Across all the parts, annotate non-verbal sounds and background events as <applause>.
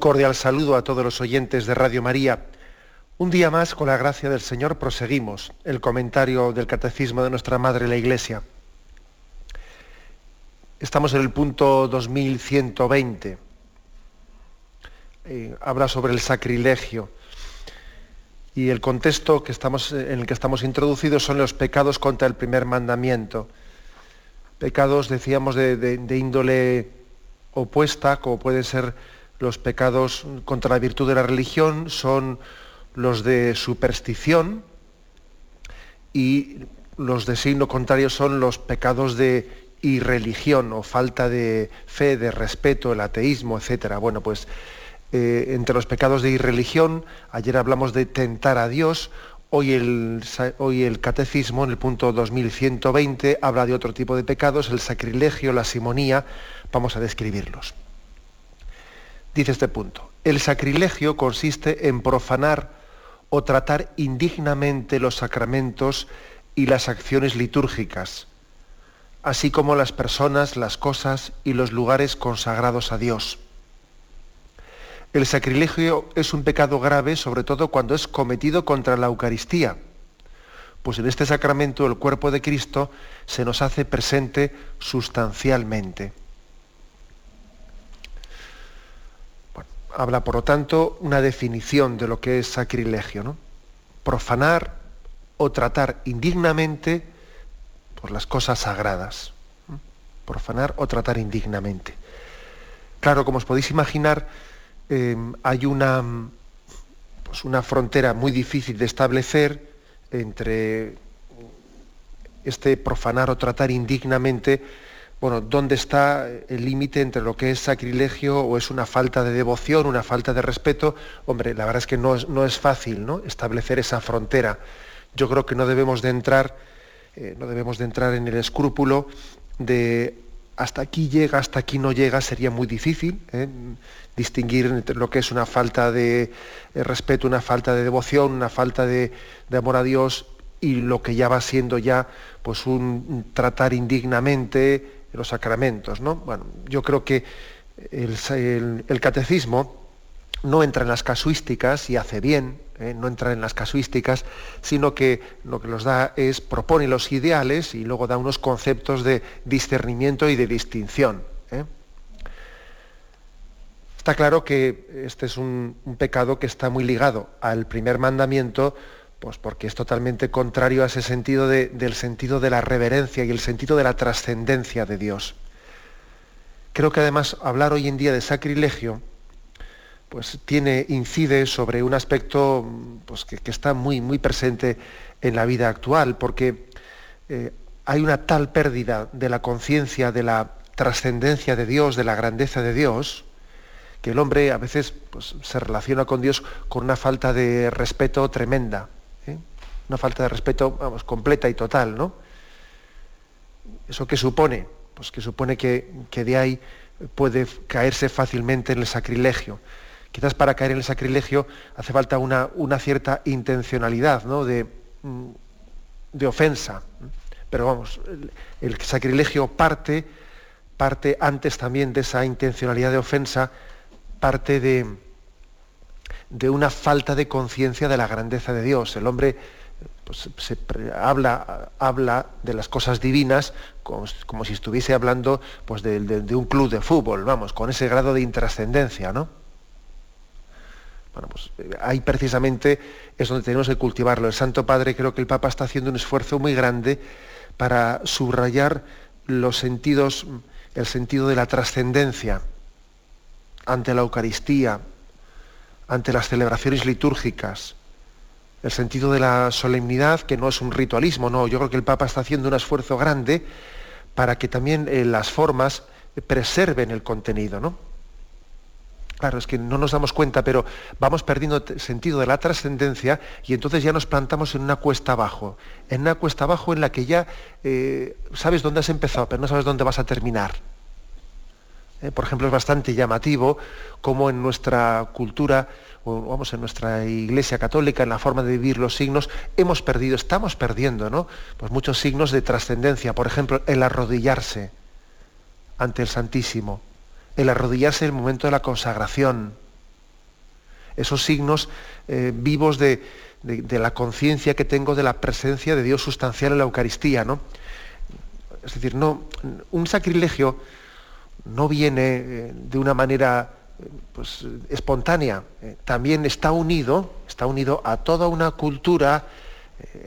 Cordial saludo a todos los oyentes de Radio María. Un día más, con la gracia del Señor, proseguimos el comentario del Catecismo de nuestra Madre la Iglesia. Estamos en el punto 2120. Eh, habla sobre el sacrilegio. Y el contexto que estamos, en el que estamos introducidos son los pecados contra el primer mandamiento. Pecados, decíamos, de, de índole opuesta, como pueden ser los pecados contra la virtud de la religión son los de superstición y los de signo contrario son los pecados de irreligión o falta de fe, de respeto, el ateísmo, etc. Bueno, pues eh, entre los pecados de irreligión, ayer hablamos de tentar a Dios, hoy el, hoy el catecismo, en el punto 2120, habla de otro tipo de pecados, el sacrilegio, la simonía, vamos a describirlos dice este punto, el sacrilegio consiste en profanar o tratar indignamente los sacramentos y las acciones litúrgicas, así como las personas, las cosas y los lugares consagrados a Dios. El sacrilegio es un pecado grave, sobre todo cuando es cometido contra la Eucaristía, pues en este sacramento el cuerpo de Cristo se nos hace presente sustancialmente. Habla, por lo tanto, una definición de lo que es sacrilegio, ¿no? Profanar o tratar indignamente por las cosas sagradas. Profanar o tratar indignamente. Claro, como os podéis imaginar, em, hay una, pues una frontera muy difícil de establecer entre este profanar o tratar indignamente bueno, dónde está el límite entre lo que es sacrilegio o es una falta de devoción, una falta de respeto. Hombre, la verdad es que no es, no es fácil ¿no? establecer esa frontera. Yo creo que no debemos de entrar, eh, no debemos de entrar en el escrúpulo de hasta aquí llega, hasta aquí no llega, sería muy difícil ¿eh? distinguir entre lo que es una falta de eh, respeto, una falta de devoción, una falta de, de amor a Dios y lo que ya va siendo ya pues un tratar indignamente, los sacramentos. ¿no? Bueno, yo creo que el, catecismo no entra en las casuísticas y hace bien, ¿eh? no entra en las casuísticas, sino que lo que nos da es, propone los ideales y luego da unos conceptos de discernimiento y de distinción. ¿eh? Está claro que este es un, un, pecado que está muy ligado al primer mandamiento pues porque es totalmente contrario a ese sentido del sentido de la reverencia y el sentido de la trascendencia de Dios. Creo que además hablar hoy en día de sacrilegio, pues tiene, incide sobre un aspecto pues, que, está muy, muy presente en la vida actual, porque eh, hay una tal pérdida de la conciencia de la trascendencia de Dios, de la grandeza de Dios, que el hombre a veces pues, se relaciona con Dios con una falta de respeto tremenda una falta de respeto, vamos, completa y total, ¿no? ¿Eso qué supone? Pues que supone que, de ahí puede caerse fácilmente en el sacrilegio. Quizás para caer en el sacrilegio hace falta una, una cierta intencionalidad, ¿no? De, mm, de ofensa. Pero vamos, el, sacrilegio parte, parte antes también de esa intencionalidad de ofensa, parte de, de una falta de conciencia de la grandeza de Dios. El hombre pues, se habla, habla de las cosas divinas como, si estuviese hablando pues, de, un club de fútbol, vamos, con ese grado de intrascendencia, ¿no? Bueno, pues ahí precisamente es donde tenemos que cultivarlo. El Santo Padre creo que el Papa está haciendo un esfuerzo muy grande para subrayar los sentidos, el sentido de la trascendencia ante la Eucaristía, ante las celebraciones litúrgicas, el sentido de la solemnidad, que no es un ritualismo, no, yo creo que el Papa está haciendo un esfuerzo grande para que también eh, las formas preserven el contenido, ¿no? Claro, es que no nos damos cuenta, pero vamos perdiendo sentido de la trascendencia y entonces ya nos plantamos en una cuesta abajo, en una cuesta abajo en la que ya eh, sabes dónde has empezado, pero no sabes dónde vas a terminar. Eh, por ejemplo, es bastante llamativo cómo en nuestra cultura, o vamos, en nuestra iglesia católica, en la forma de vivir los signos, hemos perdido, estamos perdiendo, ¿no? Pues muchos signos de trascendencia. Por ejemplo, el arrodillarse ante el Santísimo el arrodillarse en el momento de la consagración, esos signos eh, vivos de, la conciencia que tengo de la presencia de Dios sustancial en la Eucaristía, ¿no? Es decir, no, un sacrilegio no viene eh, de una manera eh, pues, espontánea, también está unido, está unido a toda una cultura,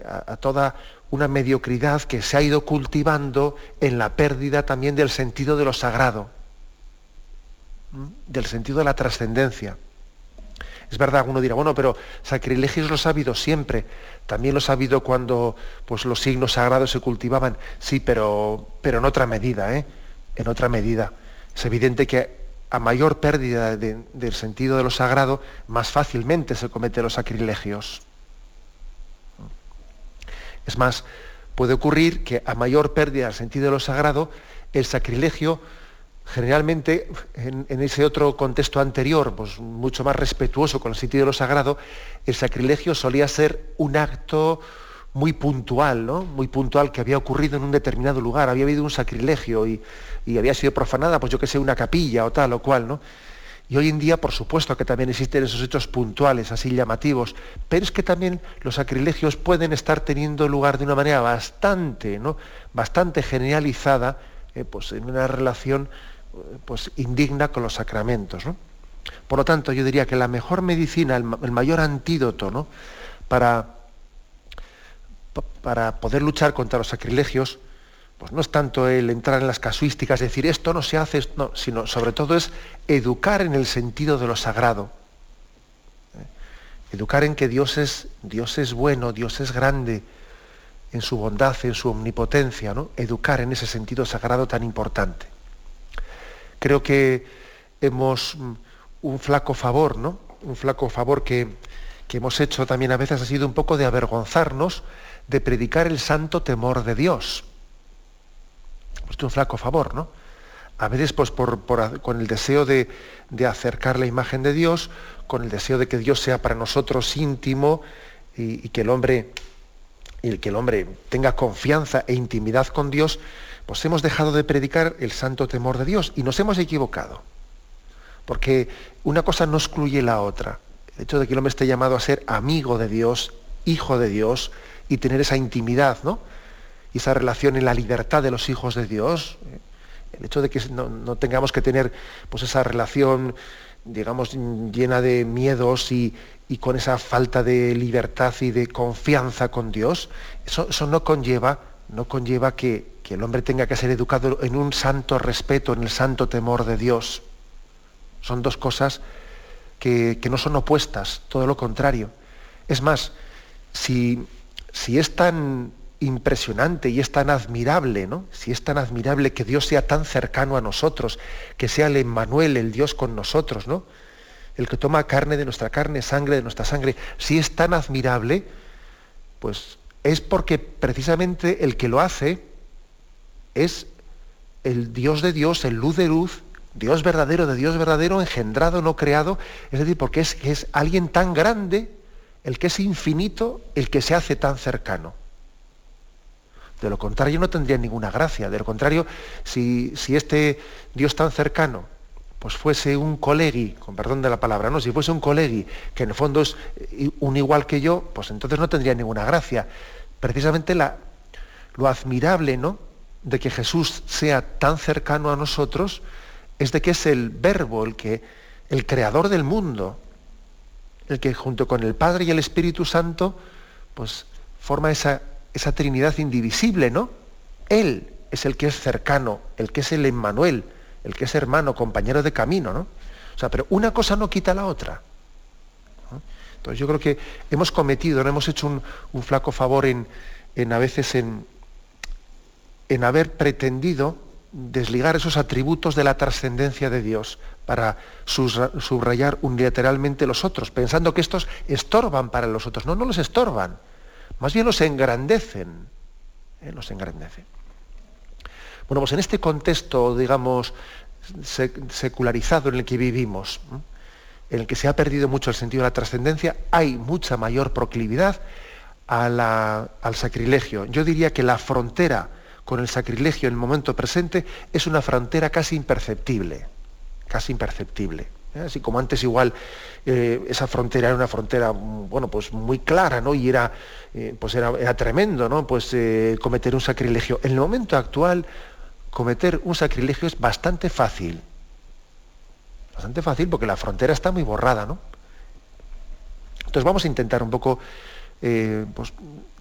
a toda una mediocridad que se ha ido cultivando en la pérdida también del sentido de lo sagrado del sentido de la trascendencia. Es verdad, uno dirá, bueno, pero sacrilegios los ha habido siempre. También los ha habido cuando pues, los signos sagrados se cultivaban. Sí, pero, pero en otra medida, ¿eh? En otra medida. Es evidente que a mayor pérdida del sentido de lo sagrado, más fácilmente se cometen los sacrilegios. Es más, puede ocurrir que a mayor pérdida del sentido de lo sagrado, el sacrilegio generalmente en, ese otro contexto anterior, pues mucho más respetuoso con el sentido de lo sagrado, el sacrilegio solía ser un acto muy puntual, ¿no? Muy puntual que había ocurrido en un determinado lugar, había habido un sacrilegio y, había sido profanada, pues yo que sé, una capilla o tal o cual, ¿no? Y hoy en día, por supuesto, que también existen esos hechos puntuales, así llamativos, pero es que también los sacrilegios pueden estar teniendo lugar de una manera bastante, ¿no? Bastante generalizada, eh, pues en una relación pues, indigna con los sacramentos. Por lo tanto, yo diría que la mejor medicina, el, mayor antídoto ¿no? para, para poder luchar contra los sacrilegios, pues no es tanto el entrar en las casuísticas, decir esto no se hace, no, sino sobre todo es educar en el sentido de lo sagrado. ¿eh? Educar en que Dios es, Dios es bueno, Dios es grande, en su bondad, en su omnipotencia, ¿no? Educar en ese sentido sagrado tan importante. Creo que hemos mm, un flaco favor, ¿no? Un flaco favor que, hemos hecho también a veces ha sido un poco de avergonzarnos de predicar el santo temor de Dios. Pues un flaco favor, ¿no? A veces pues por, con el deseo de, acercar la imagen de Dios, con el deseo de que Dios sea para nosotros íntimo y, y que el hombre y que el hombre tenga confianza e intimidad con Dios, pues hemos dejado de predicar el santo temor de Dios y nos hemos equivocado. Porque una cosa no excluye la otra. El hecho de que el hombre esté llamado a ser amigo de Dios, hijo de Dios, y tener esa intimidad, ¿no? Y esa relación en la libertad de los hijos de Dios. El hecho de que no, tengamos que tener pues, esa relación, digamos, llena de miedos y, con esa falta de libertad y de confianza con Dios, eso, eso no conlleva, no conlleva que, que el hombre tenga que ser educado en un santo respeto, en el santo temor de Dios. Son dos cosas que, no son opuestas, todo lo contrario. Es más, si, si, es tan impresionante y es tan admirable, ¿no? Si es tan admirable que Dios sea tan cercano a nosotros, que sea el Emmanuel, el Dios con nosotros, ¿no? El que toma carne de nuestra carne, sangre de nuestra sangre, si es tan admirable, pues es porque precisamente el que lo hace es el Dios de Dios, el luz de luz, Dios verdadero de Dios verdadero, engendrado, no creado, es decir, porque es, es alguien tan grande, el que es infinito, el que se hace tan cercano. De lo contrario no tendría ninguna gracia. De lo contrario, si, si este Dios tan cercano pues fuese un colegui, con perdón de la palabra, no, si fuese un colegui, que en el fondo es un igual que yo, pues entonces no tendría ninguna gracia. Precisamente la, lo admirable, ¿no? de que Jesús sea tan cercano a nosotros es de que es el verbo, el que el creador del mundo, el que junto con el Padre y el Espíritu Santo pues forma esa, esa Trinidad indivisible, ¿no? Él es el que es cercano, el que es el Emmanuel, el que es hermano, compañero de camino, ¿no? O sea, pero una cosa no quita la otra. Entonces yo creo que hemos cometido, no hemos hecho un, un flaco favor en, en a veces en, en haber pretendido desligar esos atributos de la trascendencia de Dios para subrayar unilateralmente los otros, pensando que estos estorban para los otros. No, no los estorban, más bien los engrandecen. ¿eh? Los engrandecen. Bueno, pues en este contexto, digamos, secularizado en el que vivimos, en el que se ha perdido mucho el sentido de la trascendencia, hay mucha mayor proclividad al sacrilegio. Yo diría que la frontera con el sacrilegio en el momento presente es una frontera casi imperceptible, casi imperceptible. ¿eh? Así como antes igual eh, esa frontera era una frontera bueno, pues muy clara, ¿no? Y era, eh, pues era, era, tremendo, ¿no? Pues cometer un sacrilegio. En el momento actual, cometer un sacrilegio es bastante fácil. Bastante fácil porque la frontera está muy borrada, ¿no? Entonces vamos a intentar un poco pues,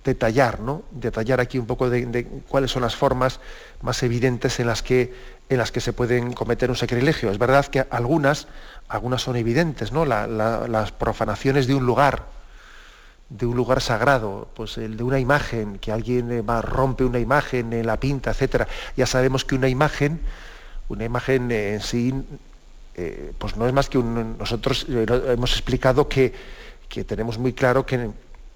detallar, ¿no? Detallar aquí un poco de, cuáles son las formas más evidentes en las que, en las que se pueden cometer un sacrilegio. Es verdad que algunas, algunas son evidentes, ¿no? las profanaciones de un lugar, de un lugar sagrado, pues el de una imagen, que alguien eh, rompe una imagen, en la pinta, etcétera. Ya sabemos que una imagen, una imagen en sí, eh, pues no es más que un. Nosotros eh, hemos explicado que, que tenemos muy claro que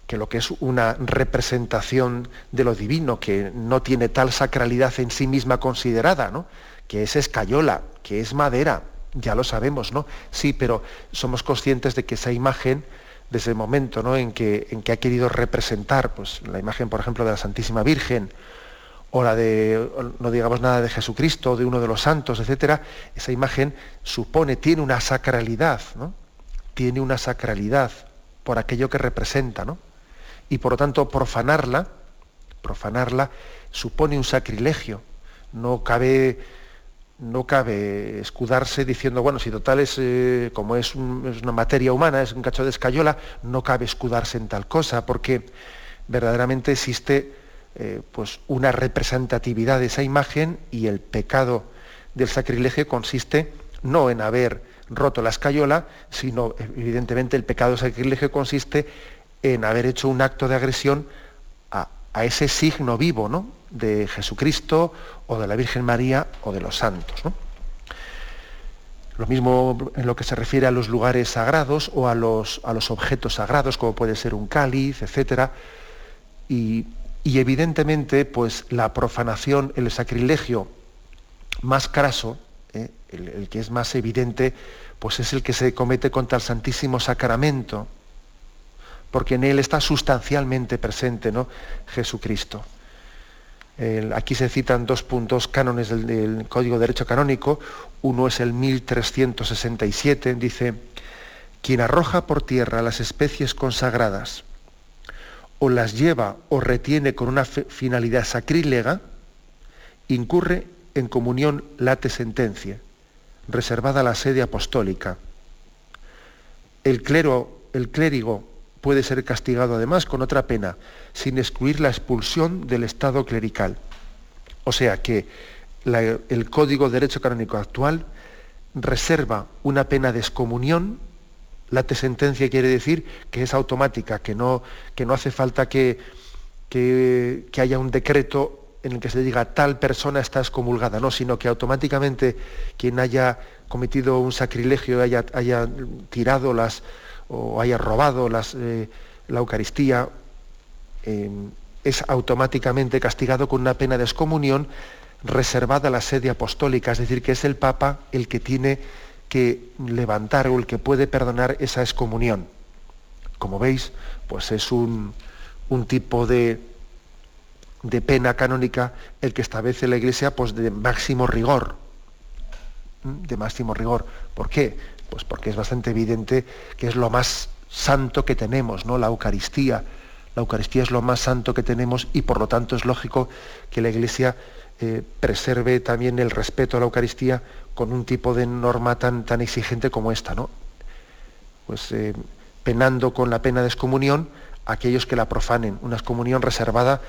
que lo que es una representación de lo divino, que no tiene tal sacralidad en sí misma considerada, ¿no? que es escayola, que es madera, ya lo sabemos, ¿no? Sí, pero somos conscientes de que esa imagen, desde el momento ¿no? en, que, en que ha querido representar, pues la imagen, por ejemplo, de la Santísima Virgen, o la de, no digamos nada de Jesucristo, de uno de los santos, etcétera, esa imagen supone, tiene una sacralidad, ¿no? Tiene una sacralidad por aquello que representa, ¿no? Y por lo tanto profanarla, profanarla supone un sacrilegio. No cabe, no cabe escudarse diciendo, bueno, si total es, eh, como es, una materia humana, es un cacho de escayola, no cabe escudarse en tal cosa, porque verdaderamente existe eh, pues una representatividad de esa imagen y el pecado del sacrilegio consiste no en haber roto la escayola, sino evidentemente el pecado sacrilegio consiste en haber hecho un acto de agresión a, ese signo vivo ¿no? de Jesucristo o de la Virgen María o de los santos. Lo mismo en lo que se refiere a los lugares sagrados o a los, a los objetos sagrados, como puede ser un cáliz, etc. Y, evidentemente, pues la profanación, el sacrilegio más craso, ¿eh? el, el, que es más evidente, pues es el que se comete contra el Santísimo Sacramento, porque en él está sustancialmente presente ¿no? Jesucristo. aquí se citan dos puntos cánones del, Código de Derecho Canónico. Uno es el 1367, dice, quien arroja por tierra las especies consagradas o las lleva o retiene con una finalidad sacrílega, incurre en comunión late sentencia, reservada a la sede apostólica. El clero, el clérigo puede ser castigado además con otra pena, sin excluir la expulsión del Estado clerical. O sea que el Código de Derecho Canónico actual reserva una pena de excomunión, la sentencia quiere decir que es automática, que no, que no hace falta que, que, haya un decreto en el que se diga tal persona está excomulgada, no, sino que automáticamente quien haya cometido un sacrilegio, haya, haya tirado las, o haya robado eh, la Eucaristía, eh, es automáticamente castigado con una pena de excomunión reservada a la sede apostólica, es decir, que es el Papa el que tiene que levantar o el que puede perdonar esa excomunión. Como veis, pues es un, tipo de, pena canónica el que establece la Iglesia pues de máximo rigor. De máximo rigor. ¿Por qué? Pues porque es bastante evidente que es lo más santo que tenemos, ¿no? La Eucaristía. La Eucaristía es lo más santo que tenemos y por lo tanto es lógico que la Iglesia eh, preserve también el respeto a la Eucaristía con un tipo de norma tan, tan exigente como esta, ¿no? Pues eh, penando con la pena de excomunión a aquellos que la profanen, una excomunión reservada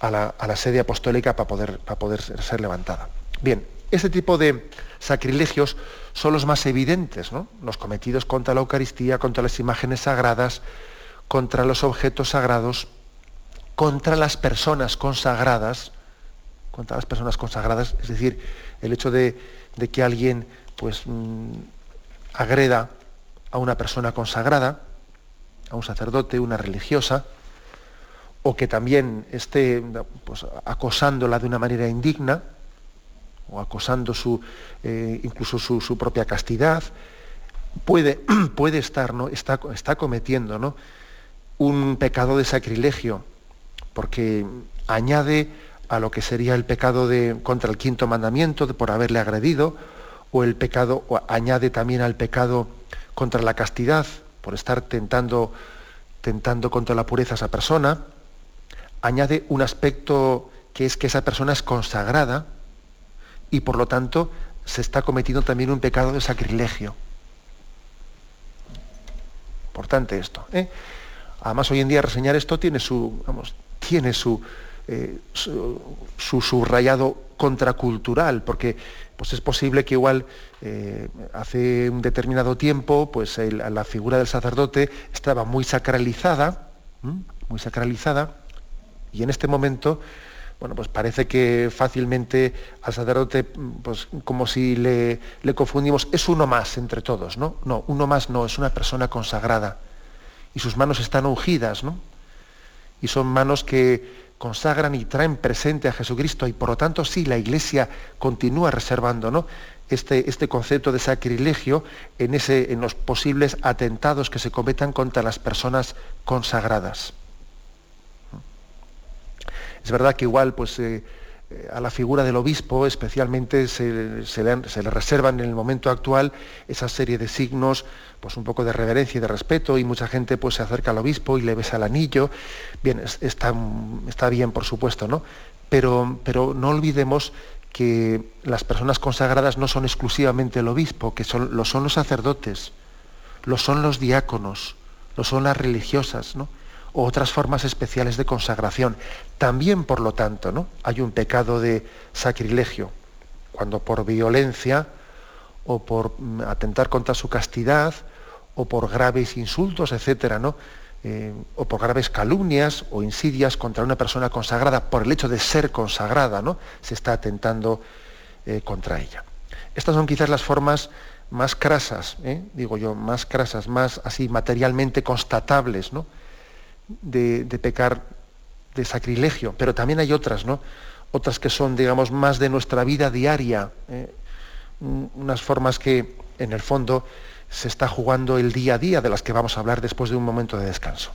a la, sede apostólica para poder, para poder ser levantada. Bien, este tipo de sacrilegios son los más evidentes, los cometidos contra la Eucaristía, contra las imágenes sagradas, contra los objetos sagrados, contra las personas consagradas, contra las personas consagradas, es decir, el hecho de, que alguien pues mm, agreda a una persona consagrada, a un sacerdote, una religiosa, o que también esté pues, acosándola de una manera indigna, o acosando su, eh, incluso su, propia castidad, puede, <clears throat> puede estar, ¿no? está, está cometiendo ¿no? un pecado de sacrilegio, porque añade a lo que sería el pecado de, contra el quinto mandamiento por haberle agredido, o el pecado, añade también al pecado contra la castidad, por estar tentando, tentando contra la pureza a esa persona, añade un aspecto que es que esa persona es consagrada y por lo tanto se está cometiendo también un pecado de sacrilegio. Importante esto. ¿eh? Además, hoy en día reseñar esto tiene su, vamos, tiene su, eh, su, subrayado contracultural, porque pues es posible que igual eh, hace un determinado tiempo pues la figura del sacerdote estaba muy sacralizada, muy sacralizada, y en este momento, bueno, pues parece que fácilmente al sacerdote, pues como si le, le confundimos, es uno más entre todos, ¿no? No, uno más no, es una persona consagrada. Y sus manos están ungidas, ¿no? Y son manos que consagran y traen presente a Jesucristo y por lo tanto sí, la Iglesia continúa reservando ¿no? este, este, concepto de sacrilegio en, ese, en los posibles atentados que se cometan contra las personas consagradas. Es verdad que igual pues, eh, a la figura del obispo especialmente se, le, reservan en el momento actual esa serie de signos, pues un poco de reverencia y de respeto, y mucha gente pues se acerca al obispo y le besa el anillo. Bien, está, está bien, por supuesto, ¿no? Pero, pero no olvidemos que las personas consagradas no son exclusivamente el obispo, que son, lo son los sacerdotes, lo son los diáconos, lo son las religiosas, ¿no? Otras formas especiales de consagración. También, por lo tanto, ¿no? hay un pecado de sacrilegio, cuando por violencia o por mm, atentar contra su castidad o por graves insultos, etcétera, ¿no? Eh, o por graves calumnias o insidias contra una persona consagrada por el hecho de ser consagrada, ¿no? se está atentando eh, contra ella. Estas son quizás las formas más crasas, ¿eh? digo yo, más crasas, más así materialmente constatables, ¿no? De, pecar de sacrilegio, pero también hay otras, ¿no? Otras que son, digamos, más de nuestra vida diaria, ¿eh? unas formas que, en el fondo, se está jugando el día a día, de las que vamos a hablar después de un momento de descanso.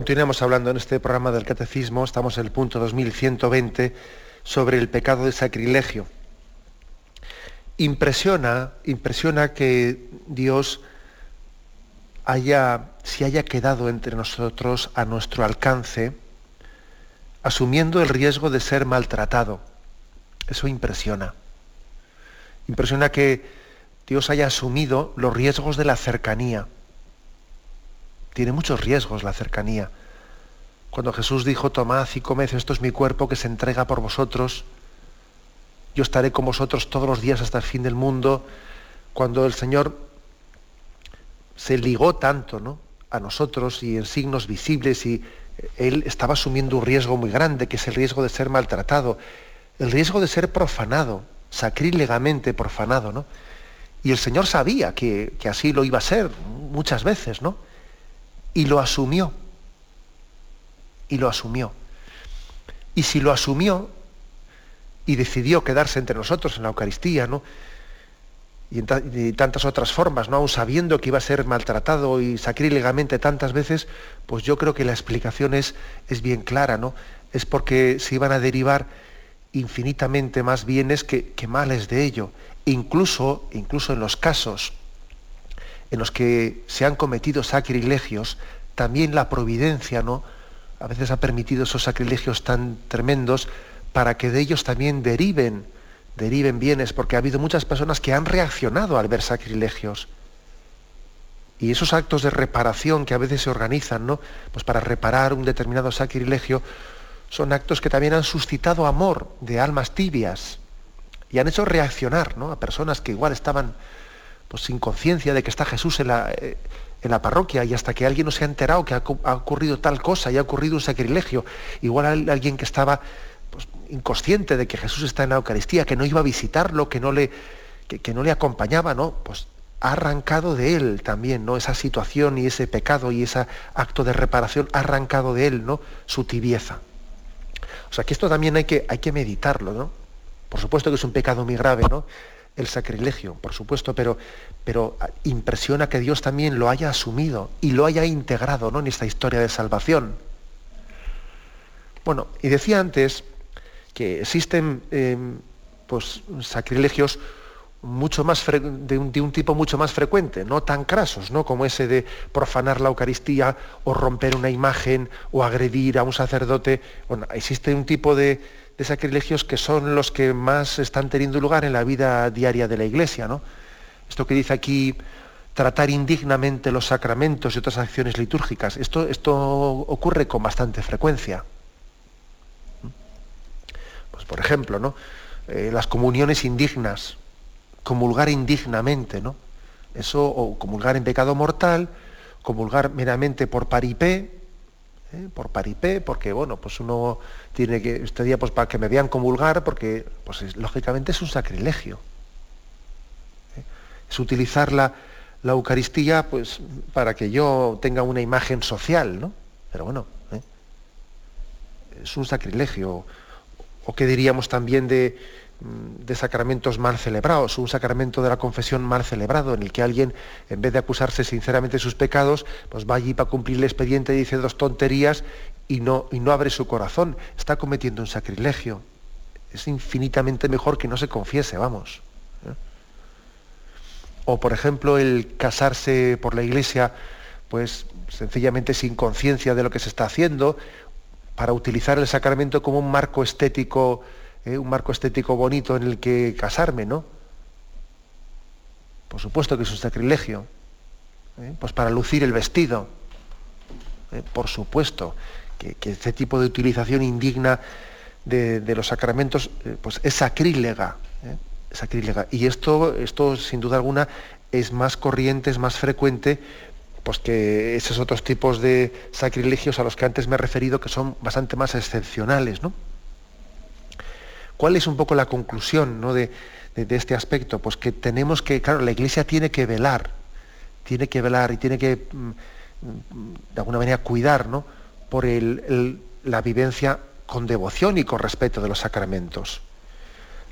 Continuamos hablando en este programa del Catecismo, estamos en el punto 2120 sobre el pecado de sacrilegio. impresiona, impresiona que Dios haya, si haya quedado entre nosotros a nuestro alcance, asumiendo el riesgo de ser maltratado. Eso impresiona. Impresiona que Dios haya asumido los riesgos de la cercanía. Tiene muchos riesgos la cercanía. Cuando Jesús dijo, tomad y comed, esto es mi cuerpo que se entrega por vosotros, yo estaré con vosotros todos los días hasta el fin del mundo, cuando el Señor se ligó tanto ¿no? a nosotros y en signos visibles y él estaba asumiendo un riesgo muy grande, que es el riesgo de ser maltratado, el riesgo de ser profanado, sacrílegamente profanado, ¿no? Y el Señor sabía que, que así lo iba a ser muchas veces, ¿no? Y lo asumió. Y lo asumió. Y si lo asumió y decidió quedarse entre nosotros en la Eucaristía, ¿no? y en tantas otras formas, ¿no? aún sabiendo que iba a ser maltratado y sacrílegamente tantas veces, pues yo creo que la explicación es, es bien clara, ¿no? Es porque se iban a derivar infinitamente más bienes que, males de ello. Incluso, incluso en los casos en los que se han cometido sacrilegios, también la providencia, ¿no? A veces ha permitido esos sacrilegios tan tremendos para que de ellos también deriven deriven bienes, porque ha habido muchas personas que han reaccionado al ver sacrilegios. Y esos actos de reparación que a veces se organizan, ¿no? Pues para reparar un determinado sacrilegio, son actos que también han suscitado amor de almas tibias y han hecho reaccionar ¿no? a personas que igual estaban pues, sin conciencia de que está Jesús en la, eh, en la, parroquia y hasta que alguien no se ha enterado que ha, ocurrido tal cosa y ha ocurrido un sacrilegio. Igual alguien que estaba inconsciente de que Jesús está en la Eucaristía, que no iba a visitarlo, que no le, que, no le acompañaba, ¿no? Pues ha arrancado de él también, ¿no? Esa situación y ese pecado y ese acto de reparación ha arrancado de él, ¿no? Su tibieza. O sea que esto también hay que, hay que meditarlo, ¿no? Por supuesto que es un pecado muy grave, ¿no? El sacrilegio, por supuesto, pero, pero impresiona que Dios también lo haya asumido y lo haya integrado ¿no? en esta historia de salvación. Bueno, y decía antes que existen em, pues, sacrilegios mucho más de un, tipo mucho más frecuente, no tan crasos, ¿no? como ese de profanar la Eucaristía o romper una imagen o agredir a un sacerdote. Bueno, existe un tipo de, de, sacrilegios que son los que más están teniendo lugar en la vida diaria de la Iglesia. ¿no? Esto que dice aquí, tratar indignamente los sacramentos y otras acciones litúrgicas, esto, esto ocurre con bastante frecuencia por ejemplo, ¿no? Eh, las comuniones indignas, comulgar indignamente, ¿no? Eso, o comulgar en pecado mortal, comulgar meramente por paripé, ¿eh? por paripé, porque bueno, pues uno tiene que, este día pues para que me vean comulgar, porque pues lógicamente es un sacrilegio. ¿eh? Es utilizar la, la, Eucaristía pues para que yo tenga una imagen social, ¿no? Pero bueno, es un sacrilegio o qué diríamos también de, de, sacramentos mal celebrados, un sacramento de la confesión mal celebrado, en el que alguien, en vez de acusarse sinceramente de sus pecados, pues va allí para cumplir el expediente, dice dos tonterías y no, y no abre su corazón. Está cometiendo un sacrilegio. Es infinitamente mejor que no se confiese, vamos. ¿eh? O, por ejemplo, el casarse por la iglesia, pues sencillamente sin conciencia de lo que se está haciendo, para utilizar el sacramento como un marco estético, eh, un marco estético bonito en el que casarme, ¿no? Por supuesto que es un sacrilegio. ¿eh? Pues para lucir el vestido. ¿eh? Por supuesto que, este tipo de utilización indigna de, los sacramentos pues es sacrílega, sacrílega. Y esto, esto, sin duda alguna, es más corriente, es más frecuente pues que esos otros tipos de sacrilegios a los que antes me he referido que son bastante más excepcionales, ¿no? ¿Cuál es un poco la conclusión de, este aspecto? Pues que tenemos que, claro, la Iglesia tiene que velar, tiene que velar y tiene que, mm, de alguna manera, cuidar ¿no? por la vivencia con devoción y con respeto de los sacramentos.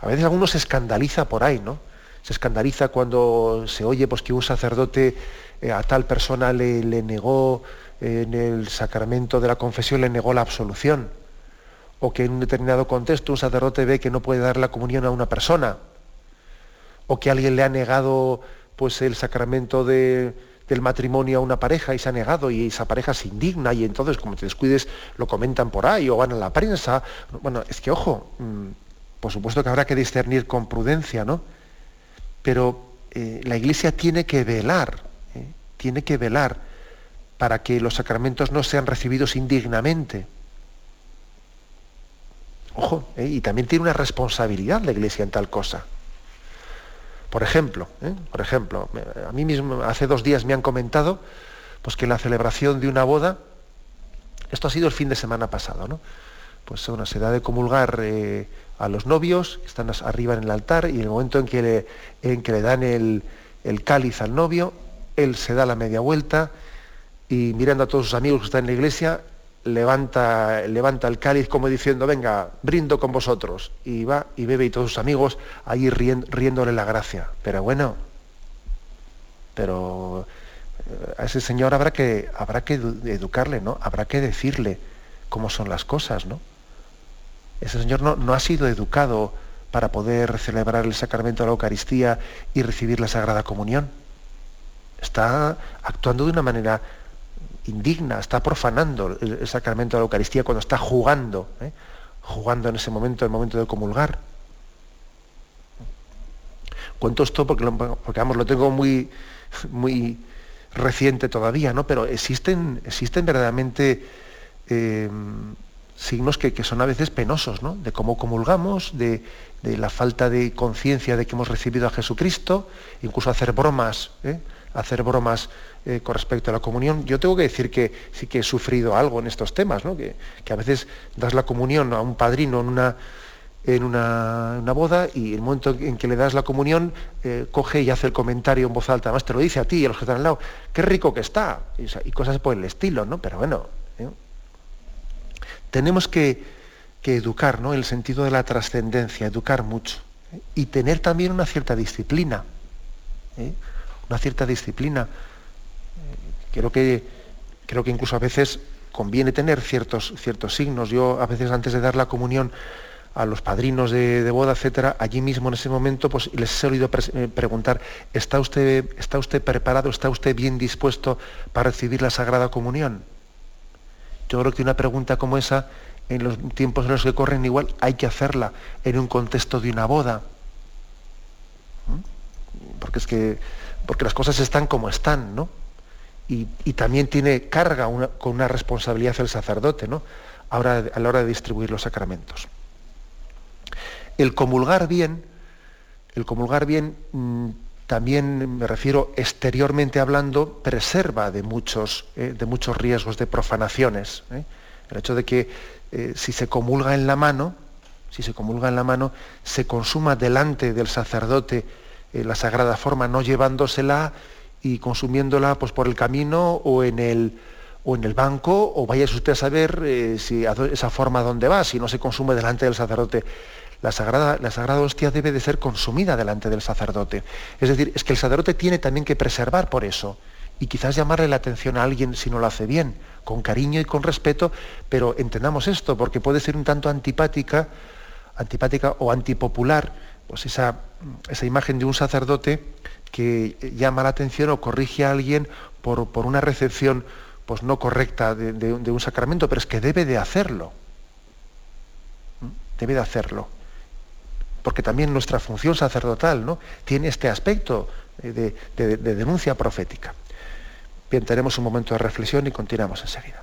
A veces alguno se escandaliza por ahí, ¿no? Se escandaliza cuando se oye pues, que un sacerdote eh, a tal persona le, negó eh, en el sacramento de la confesión, le negó la absolución, o que en un determinado contexto un sacerdote ve que no puede dar la comunión a una persona, o que alguien le ha negado pues el sacramento del matrimonio a una pareja y se ha negado y esa pareja se indigna y entonces como te descuides lo comentan por ahí o van a la prensa. Bueno, es que ojo, mm, por supuesto que habrá que discernir con prudencia, ¿no? Pero eh, la Iglesia tiene que velar, ¿eh? tiene que velar para que los sacramentos no sean recibidos indignamente. Ojo, ¿eh? y también tiene una responsabilidad la Iglesia en tal cosa. Por ejemplo, por ejemplo, a mí mismo hace dos días me han comentado pues, que la celebración de una boda, esto ha sido el fin de semana pasado, ¿no? Pues bueno, se da de comulgar a los novios, que están arriba en el altar, y en el momento en que le, en que le dan el, cáliz al novio, él se da la media vuelta y mirando a todos sus amigos que están en la iglesia, levanta, levanta el cáliz como diciendo, venga, brindo con vosotros. Y va y bebe y todos sus amigos ahí riéndole la gracia. Pero bueno, pero eh, a ese señor habrá que, habrá que educarle, ¿no? Habrá que decirle cómo son las cosas, ¿no? Ese señor no, ha sido educado para poder celebrar el sacramento de la Eucaristía y recibir la Sagrada Comunión. Está actuando de una manera indigna, está profanando el, sacramento de la Eucaristía cuando está jugando, ¿eh? jugando en ese momento, el momento de comulgar. Cuento esto porque, porque vamos, lo tengo muy, muy reciente todavía, ¿no? Pero existen, existen verdaderamente eh, signos que, son a veces penosos, ¿no? de cómo comulgamos, de, la falta de conciencia de que hemos recibido a Jesucristo, incluso hacer bromas, ¿eh? Hacer bromas eh, con respecto a la comunión. Yo tengo que decir que sí que he sufrido algo en estos temas, ¿no? que, a veces das la comunión a un padrino en una, en una, boda y el momento en que le das la comunión eh, coge y hace el comentario en voz alta, además te lo dice a ti y a los que están al lado, qué rico que está, y, cosas por el estilo, ¿no? Pero bueno, tenemos que, educar, ¿no? El sentido de la trascendencia, educar mucho. ¿eh? Y tener también una cierta disciplina. ¿eh? Una cierta disciplina. Eh, creo, que, creo que incluso a veces conviene tener ciertos, ciertos signos. Yo a veces antes de dar la comunión a los padrinos de, boda, etcétera, allí mismo en ese momento, pues les he oído preguntar, ¿está usted, ¿está usted preparado, está usted bien dispuesto para recibir la Sagrada Comunión? Yo creo que una pregunta como esa, en los tiempos en los que corren igual, hay que hacerla en un contexto de una boda. ¿Mm? Porque es que porque las cosas están como están, ¿no? Y, también tiene carga con una responsabilidad el sacerdote, ¿no? Ahora, a la hora de distribuir los sacramentos. El comulgar bien, el comulgar bien mm, también me refiero exteriormente hablando, preserva de muchos, eh, de muchos riesgos de profanaciones. ¿eh? El hecho de que eh, si se comulga en la mano, si se comulga en la mano, se consuma delante del sacerdote la sagrada forma, no llevándosela y consumiéndola pues, por el camino o en el, o en el banco, o vaya usted a saber si esa forma dónde va, si no se consume delante del sacerdote la sagrada, la sagrada hostia debe de ser consumida delante del sacerdote. Es decir, es que el sacerdote tiene también que preservar por eso y quizás llamarle la atención a alguien si no lo hace bien, con cariño y con respeto, pero entendamos esto, porque puede ser un tanto antipática, antipática o antipopular, pues esa, esa imagen de un sacerdote que llama la atención o corrige a alguien por, por una recepción pues no correcta de, de un sacramento, pero es que debe de hacerlo. Debe de hacerlo porque también nuestra función sacerdotal ¿no? tiene este aspecto de, de denuncia profética. Bien, tenemos un momento de reflexión y continuamos enseguida.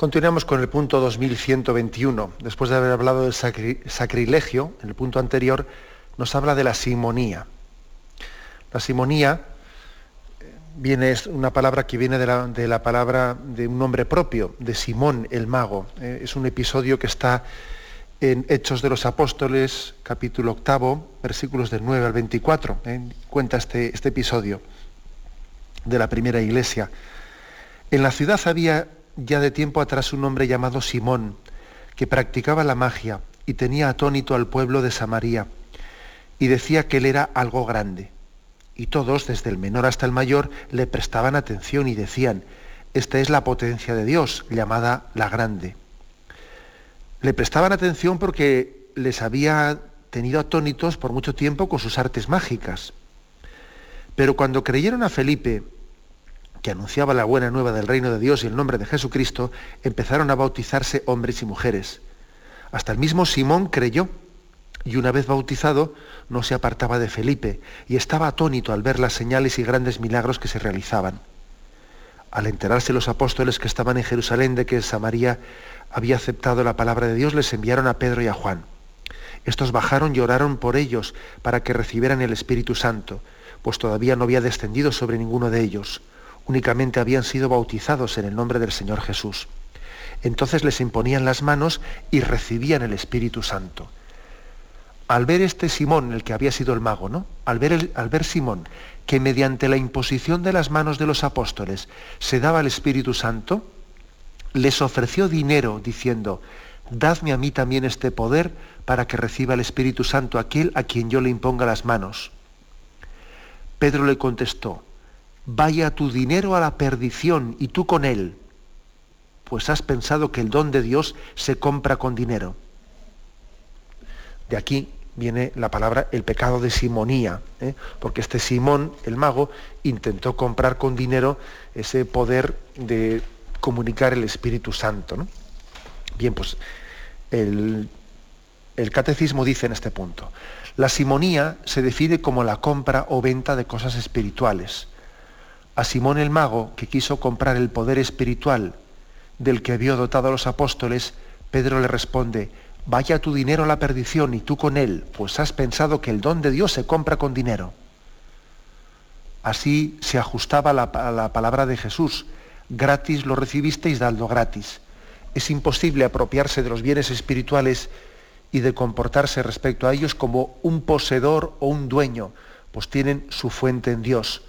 Continuamos con el punto 2121. Después de haber hablado del sacrilegio, en el punto anterior nos habla de la simonía. La simonía eh, viene, es una palabra que viene de la, palabra de un nombre propio, de Simón el mago. Eh, es un episodio que está en Hechos de los Apóstoles, capítulo octavo, versículos del 9 al 24. Eh, cuenta este, este episodio de la primera iglesia. En la ciudad había ya de tiempo atrás un hombre llamado Simón, que practicaba la magia y tenía atónito al pueblo de Samaria, y decía que él era algo grande. Y todos, desde el menor hasta el mayor, le prestaban atención y decían, esta es la potencia de Dios, llamada la grande. Le prestaban atención porque les había tenido atónitos por mucho tiempo con sus artes mágicas. Pero cuando creyeron a Felipe que anunciaba la buena nueva del reino de Dios y el nombre de Jesucristo, empezaron a bautizarse hombres y mujeres. Hasta el mismo Simón creyó y una vez bautizado no se apartaba de Felipe y estaba atónito al ver las señales y grandes milagros que se realizaban. Al enterarse los apóstoles que estaban en Jerusalén de que Samaria había aceptado la palabra de Dios, les enviaron a Pedro y a Juan. Estos bajaron y oraron por ellos para que recibieran el Espíritu Santo, pues todavía no había descendido sobre ninguno de ellos únicamente habían sido bautizados en el nombre del Señor Jesús. Entonces les imponían las manos y recibían el Espíritu Santo. Al ver este Simón, el que había sido el mago, ¿no? Al ver, al ver Simón que mediante la imposición de las manos de los apóstoles se daba el Espíritu Santo, les ofreció dinero diciendo, dadme a mí también este poder para que reciba el Espíritu Santo aquel a quien yo le imponga las manos. Pedro le contestó, vaya tu dinero a la perdición y tú con él, pues has pensado que el don de Dios se compra con dinero. De aquí viene la palabra el pecado de simonía, ¿eh? porque este Simón, el mago, intentó comprar con dinero ese poder de comunicar el Espíritu Santo. Bien, pues el, el catecismo dice en este punto, la simonía se define como la compra o venta de cosas espirituales a Simón el mago, que quiso comprar el poder espiritual del que vio dotado a los apóstoles, Pedro le responde, vaya tu dinero a la perdición y tú con él, pues has pensado que el don de Dios se compra con dinero. Así se ajustaba la, a la palabra de Jesús, gratis lo recibisteis, dando gratis. Es imposible apropiarse de los bienes espirituales y de comportarse respecto a ellos como un poseedor o un dueño, pues tienen su fuente en Dios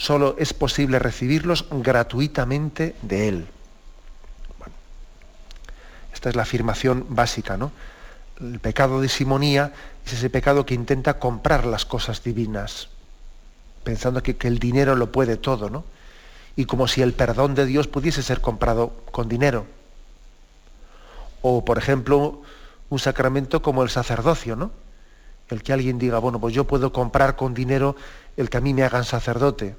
solo es posible recibirlos gratuitamente de Él. esta es la afirmación básica, ¿no? El pecado de simonía es ese pecado que intenta comprar las cosas divinas, pensando que, que el dinero lo puede todo, ¿no? Y como si el perdón de Dios pudiese ser comprado con dinero. O, por ejemplo, un sacramento como el sacerdocio, ¿no? El que alguien diga, bueno, pues yo puedo comprar con dinero el que a mí me hagan sacerdote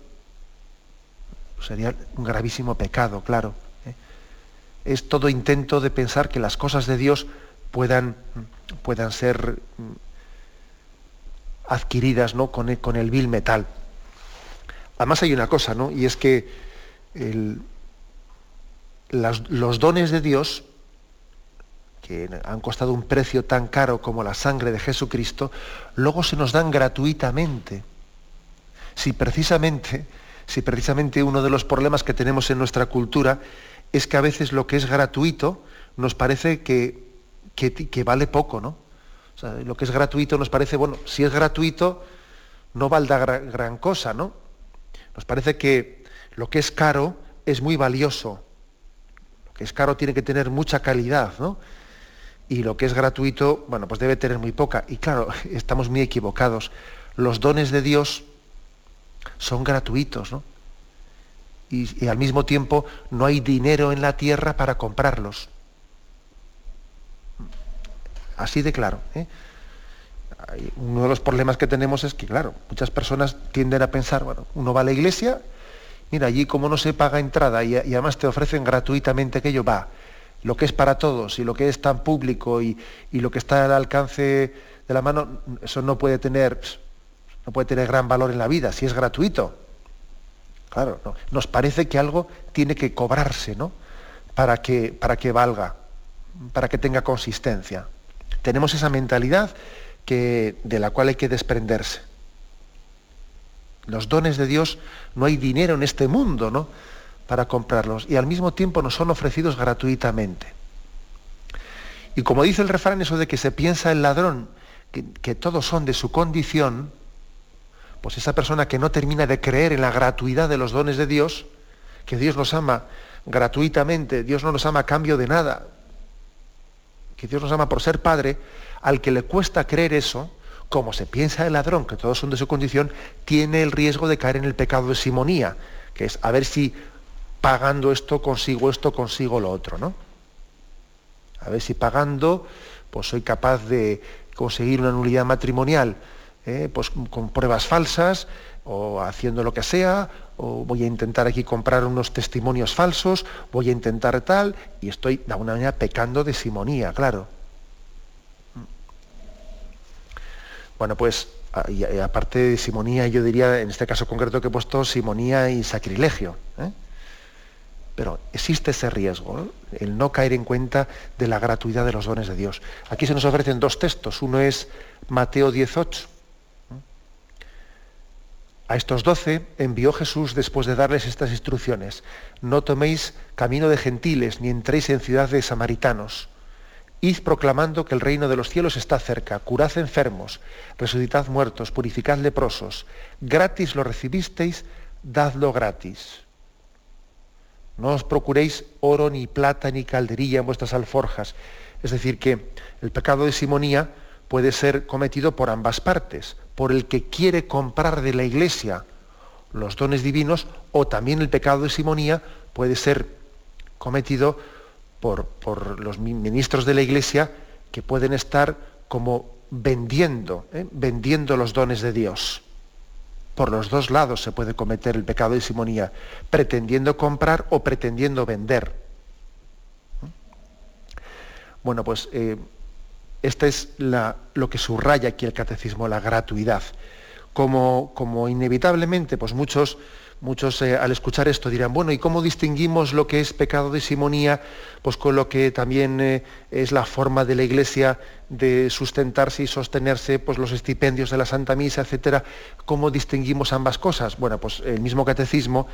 sería un gravísimo pecado, claro. ¿eh? Es todo intento de pensar que las cosas de Dios puedan, puedan ser mm, adquiridas ¿no? con, el, con el vil metal. Además hay una cosa, ¿no? Y es que los dones de Dios, que han costado un precio tan caro como la sangre de Jesucristo, luego se nos dan gratuitamente. Si precisamente si precisamente uno de los problemas que tenemos en nuestra cultura es que a veces lo que es gratuito nos parece que, que, vale poco, ¿no? Lo que es gratuito nos parece, bueno, si es gratuito, no valda gran, cosa, ¿no? Nos parece que lo que es caro es muy valioso. Lo que es caro tiene que tener mucha calidad, ¿no? Y lo que es gratuito, bueno, pues debe tener muy poca. Y claro, <laughs> estamos muy equivocados. Los dones de Dios son gratuitos, ¿no? Y, al mismo tiempo no hay dinero en la tierra para comprarlos. Así de claro. ¿eh? Uno de los problemas que tenemos es que, claro, muchas personas tienden a pensar, bueno, uno va a la iglesia, mira, allí como no se paga entrada y, además te ofrecen gratuitamente aquello, va, lo que es para todos y lo que es tan público y, y lo que está al alcance de la mano, eso no puede tener no puede tener gran valor en la vida si es gratuito. Claro, nos parece que algo tiene que cobrarse, ¿no? para que, para que valga, para que tenga consistencia. Tenemos esa mentalidad que, de la cual hay que desprenderse. Los dones de Dios no hay dinero en este mundo, ¿no? Para comprarlos y al mismo tiempo nos son ofrecidos gratuitamente. Y como dice el refrán, eso de que se piensa el ladrón, que, que todos son de su condición, pues esa persona que no termina de creer en la gratuidad de los dones de Dios, que Dios nos ama gratuitamente, Dios no nos ama a cambio de nada, que Dios nos ama por ser Padre, al que le cuesta creer eso, como se piensa el ladrón, que todos son de su condición, tiene el riesgo de caer en el pecado de simonía, que es a ver si pagando esto consigo esto, consigo lo otro, ¿no? A ver si pagando, pues soy capaz de conseguir una nulidad matrimonial, ¿eh? pues con pruebas falsas, o haciendo lo que sea, o voy a intentar aquí comprar unos testimonios falsos, voy a intentar tal, y estoy de alguna manera pecando de simonía, claro. Bueno, pues aparte de simonía, yo diría, en este caso concreto que he puesto, simonía y sacrilegio. ¿eh? Pero existe ese riesgo, el no caer en cuenta de la gratuidad de los dones de Dios. Aquí se nos ofrecen dos textos. Uno es Mateo 18. A estos doce envió Jesús después de darles estas instrucciones. No toméis camino de gentiles, ni entréis en ciudad de samaritanos Id proclamando que el reino de los cielos está cerca, curad enfermos, resucitad muertos, purificad leprosos, gratis lo recibisteis, dadlo gratis. No os procuréis oro, ni plata, ni calderilla en vuestras alforjas. Es decir, que el pecado de simonía puede ser cometido por ambas partes, por el que quiere comprar de la iglesia los dones divinos, o también el pecado de simonía puede ser cometido por, los ministros de la Iglesia que pueden estar como vendiendo, ¿eh? vendiendo los dones de Dios. Por los dos lados se puede cometer el pecado de simonía, pretendiendo comprar o pretendiendo vender. Bueno, pues eh, esta es lo que subraya aquí el catecismo, la gratuidad. Como, como inevitablemente, pues muchos Muchos eh, al escuchar esto dirán, bueno, ¿y cómo distinguimos lo que es pecado de simonía pues con lo que también eh, es la forma de la Iglesia de sustentarse y sostenerse, pues los estipendios de la Santa Misa, etcétera? ¿Cómo distinguimos ambas cosas? Bueno, pues el mismo catecismo,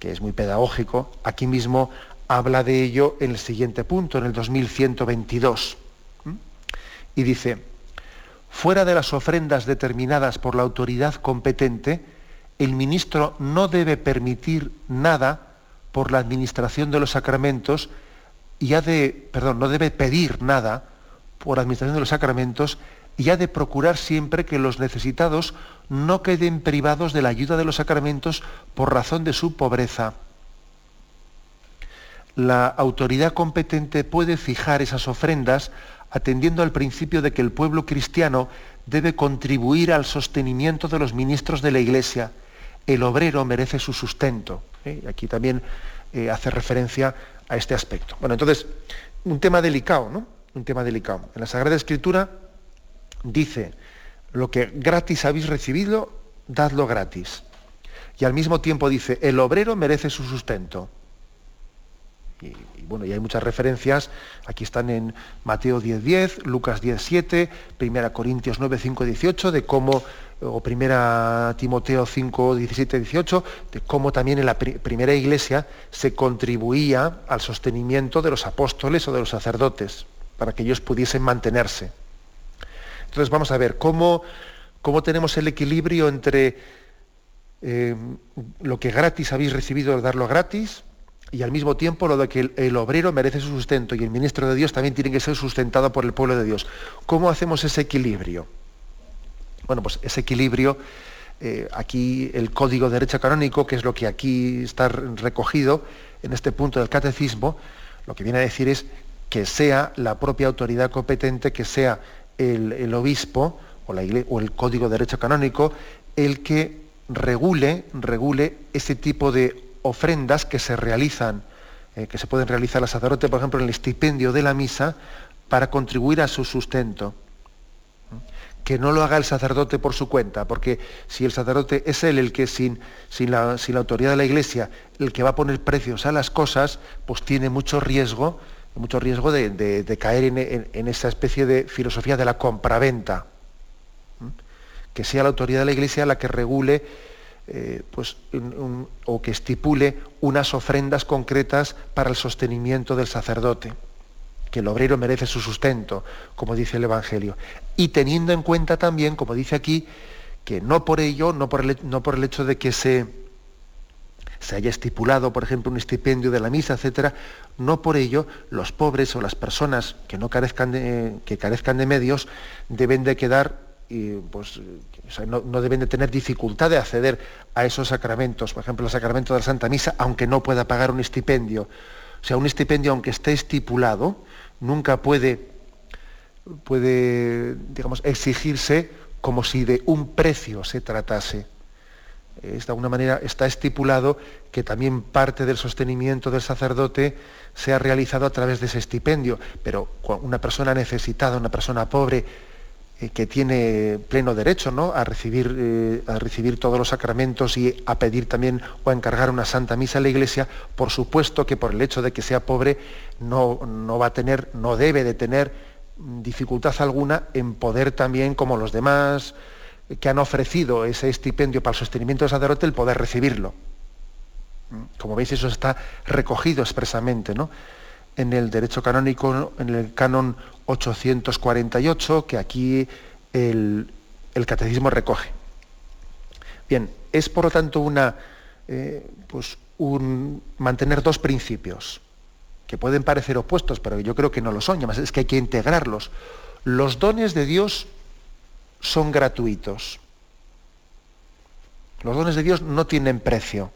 que es muy pedagógico, aquí mismo habla de ello en el siguiente punto, en el 2122. Y dice, fuera de las ofrendas determinadas por la autoridad competente, el ministro no debe permitir nada por la administración de los sacramentos y ha de, perdón, no debe pedir nada por la administración de los sacramentos y ha de procurar siempre que los necesitados no queden privados de la ayuda de los sacramentos por razón de su pobreza. La autoridad competente puede fijar esas ofrendas atendiendo al principio de que el pueblo cristiano debe contribuir al sostenimiento de los ministros de la Iglesia el obrero merece su sustento. ¿eh? Aquí también eh, hace referencia a este aspecto. Bueno, entonces, un tema delicado, ¿no? Un tema delicado. En la Sagrada Escritura dice, lo que gratis habéis recibido, dadlo gratis. Y al mismo tiempo dice, el obrero merece su sustento. Y, bueno, y hay muchas referencias, aquí están en Mateo 10.10, 10, Lucas 10.7, 1 Corintios 9, 5, 18, de cómo o primera Timoteo 5, 17, 18, de cómo también en la primera iglesia se contribuía al sostenimiento de los apóstoles o de los sacerdotes, para que ellos pudiesen mantenerse. Entonces vamos a ver cómo, cómo tenemos el equilibrio entre eh, lo que gratis habéis recibido, darlo gratis, y al mismo tiempo lo de que el, obrero merece su sustento y el ministro de Dios también tiene que ser sustentado por el pueblo de Dios. ¿Cómo hacemos ese equilibrio? Bueno, pues ese equilibrio, eh, aquí el código de derecho canónico, que es lo que aquí está recogido en este punto del catecismo, lo que viene a decir es que sea la propia autoridad competente, que sea el, obispo o, o, el código de derecho canónico, el que regule, regule ese tipo de ofrendas que se realizan, eh, que se pueden realizar al sacerdote, por ejemplo, en el estipendio de la misa, para contribuir a su sustento que no lo haga el sacerdote por su cuenta, porque si el sacerdote es él el que sin, sin, la, autoridad de la iglesia, el que va a poner precios a las cosas, pues tiene mucho riesgo, mucho riesgo de, caer en, esa especie de filosofía de la compraventa. Que sea la autoridad de la iglesia la que regule eh, pues, o que estipule unas ofrendas concretas para el sostenimiento del sacerdote que el obrero merece su sustento, como dice el Evangelio. Y teniendo en cuenta también, como dice aquí, que no por ello, no por el, no por el hecho de que se, se haya estipulado, por ejemplo, un estipendio de la misa, etcétera, no por ello los pobres o las personas que no carezcan de, que carezcan de medios deben de quedar y pues no, no, deben de tener dificultad de acceder a esos sacramentos, por ejemplo, el sacramento de la Santa Misa, aunque no pueda pagar un estipendio. O sea, un estipendio, aunque esté estipulado, nunca puede, puede digamos, exigirse como si de un precio se tratase. de alguna manera está estipulado que también parte del sostenimiento del sacerdote sea realizado a través de ese estipendio, pero una persona necesitada, una persona pobre, que tiene pleno derecho ¿no? a, recibir, eh, a recibir todos los sacramentos y a pedir también o a encargar una santa misa a la iglesia, por supuesto que por el hecho de que sea pobre no, no va a tener, no debe de tener dificultad alguna en poder también, como los demás que han ofrecido ese estipendio para el sostenimiento del sacerdote, el poder recibirlo. Como veis, eso está recogido expresamente ¿no? en el derecho canónico, en el canon 848, que aquí el, catecismo recoge. Bien, es por lo tanto una, eh, pues un, mantener dos principios que pueden parecer opuestos, pero yo creo que no lo son, además es que hay que integrarlos. Los dones de Dios son gratuitos. Los dones de Dios no tienen precio.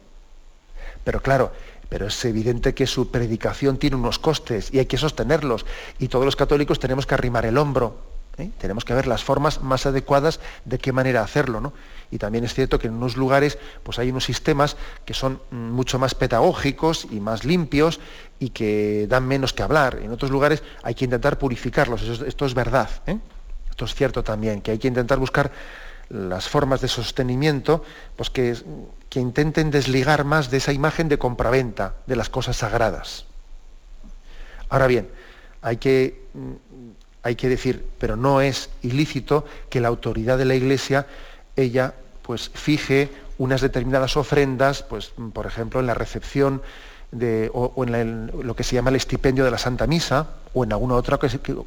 Pero claro, pero es evidente que su predicación tiene unos costes y hay que sostenerlos. Y todos los católicos tenemos que arrimar el hombro. ¿eh? Tenemos que ver las formas más adecuadas de qué manera hacerlo. ¿no? Y también es cierto que en unos lugares pues hay unos sistemas que son mucho más pedagógicos y más limpios y que dan menos que hablar. En otros lugares hay que intentar purificarlos. esto es verdad. ¿eh? Esto es cierto también, que hay que intentar buscar las formas de sostenimiento pues que, que intenten desligar más de esa imagen de compraventa de las cosas sagradas. Ahora bien, hay que, mm, hay que decir, pero no es ilícito que la autoridad de la Iglesia, ella, pues fije unas determinadas ofrendas, pues, por ejemplo, en la recepción de, o, en, lo que se llama el estipendio de la Santa Misa, o en alguna otra,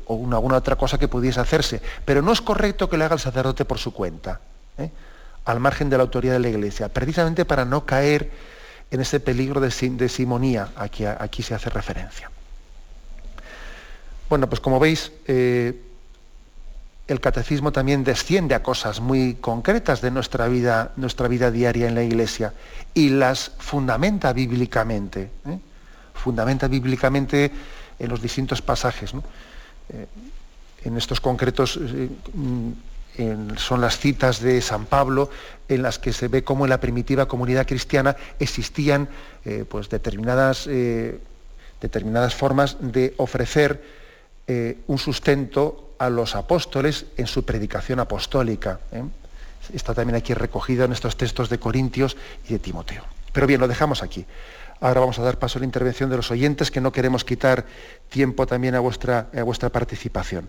o en alguna otra cosa que pudiese hacerse. Pero no es correcto que lo haga el sacerdote por su cuenta, ¿eh? Al margen de la autoridad de la Iglesia, precisamente para no caer en ese peligro de, simonía a que aquí se hace referencia. Bueno, pues como veis, eh, el catecismo también desciende a cosas muy concretas de nuestra vida, nuestra vida diaria en la Iglesia y las fundamenta bíblicamente. ¿eh? Fundamenta bíblicamente en los distintos pasajes. Eh, en estos concretos eh, son las citas de San Pablo en las que se ve cómo en la primitiva comunidad cristiana existían eh, pues determinadas, determinadas formas de ofrecer un sustento a los apóstoles en su predicación apostólica. Está también aquí recogido en estos textos de Corintios y de Timoteo. Pero bien, lo dejamos aquí. Ahora vamos a dar paso a la intervención de los oyentes, que no queremos quitar tiempo también a vuestra, a vuestra participación.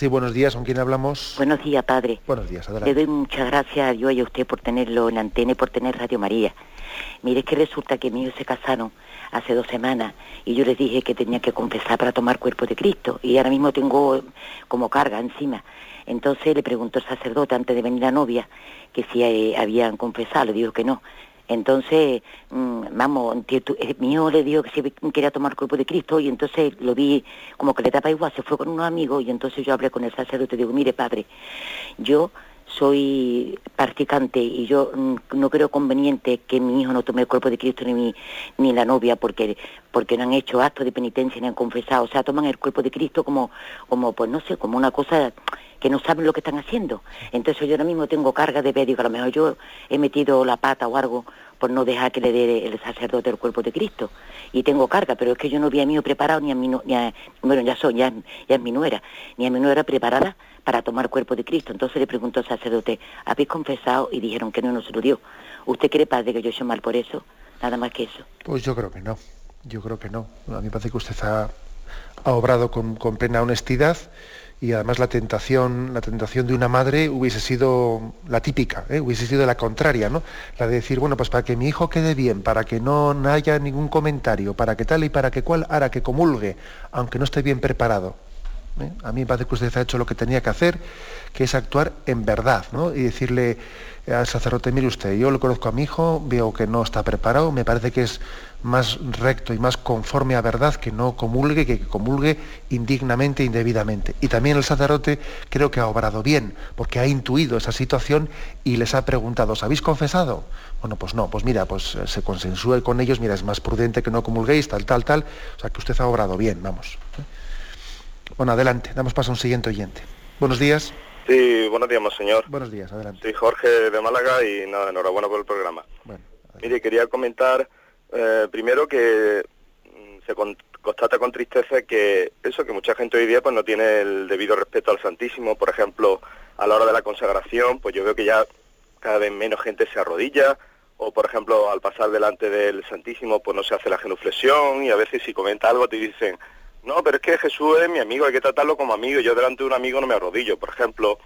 Sí, buenos días, ¿con quién hablamos? Buenos días, padre. Buenos días, adelante. Le doy muchas gracias a Dios y a usted por tenerlo en la antena y por tener Radio María. Mire, que resulta que mis hijos se casaron hace dos semanas y yo les dije que tenía que confesar para tomar cuerpo de Cristo y ahora mismo tengo como carga encima. Entonces le preguntó el sacerdote antes de venir la novia que si eh, habían confesado, le dijo que no. Entonces, mm, vamos, eh, mi hijo le dijo que si quería tomar el cuerpo de Cristo y entonces lo vi como que le daba igual, se fue con unos amigos y entonces yo hablé con el sacerdote y digo, mire padre, yo soy practicante y yo mm, no creo conveniente que mi hijo no tome el cuerpo de Cristo ni mi, ni la novia porque porque no han hecho actos de penitencia ni han confesado, o sea, toman el cuerpo de Cristo como como pues no sé, como una cosa que no saben lo que están haciendo. Entonces yo ahora mismo tengo carga de ver, digo, a lo mejor yo he metido la pata o algo por no dejar que le dé el sacerdote el cuerpo de Cristo. Y tengo carga, pero es que yo no vi a mí preparado ni a mi, ni a, bueno, ya son, ya, ya es mi nuera, ni a mi nuera preparada para tomar cuerpo de Cristo. Entonces le preguntó al sacerdote, ¿habéis confesado? Y dijeron que no nos lo dio. ¿Usted cree, padre, que yo soy mal por eso? Nada más que eso. Pues yo creo que no, yo creo que no. A mí me parece que usted ha, ha obrado con, con plena honestidad y además la tentación, la tentación de una madre hubiese sido la típica, ¿eh? hubiese sido la contraria, ¿no? La de decir, bueno, pues para que mi hijo quede bien, para que no haya ningún comentario, para que tal y para que cual, hará que comulgue, aunque no esté bien preparado. ¿eh? A mí me parece que usted ha hecho lo que tenía que hacer, que es actuar en verdad, ¿no? Y decirle al sacerdote, mire usted, yo lo conozco a mi hijo, veo que no está preparado, me parece que es más recto y más conforme a verdad que no comulgue, que comulgue indignamente, indebidamente. Y también el sacerdote creo que ha obrado bien, porque ha intuido esa situación y les ha preguntado, ¿os habéis confesado? Bueno, pues no, pues mira, pues eh, se consensúe con ellos, mira, es más prudente que no comulguéis, tal, tal, tal. O sea, que usted ha obrado bien, vamos. Bueno, adelante, damos paso a un siguiente oyente. Buenos días. Sí, buenos días, señor. Buenos días, adelante. Soy Jorge de Málaga y nada, enhorabuena por el programa. Bueno, Mire, quería comentar eh, primero que mm, se constata con tristeza que eso, que mucha gente hoy día pues no tiene el debido respeto al Santísimo, por ejemplo, a la hora de la consagración, pues yo veo que ya cada vez menos gente se arrodilla, o por ejemplo al pasar delante del Santísimo pues no se hace la genuflexión y a veces si comenta algo te dicen, no, pero es que Jesús es mi amigo, hay que tratarlo como amigo, yo delante de un amigo no me arrodillo, por ejemplo.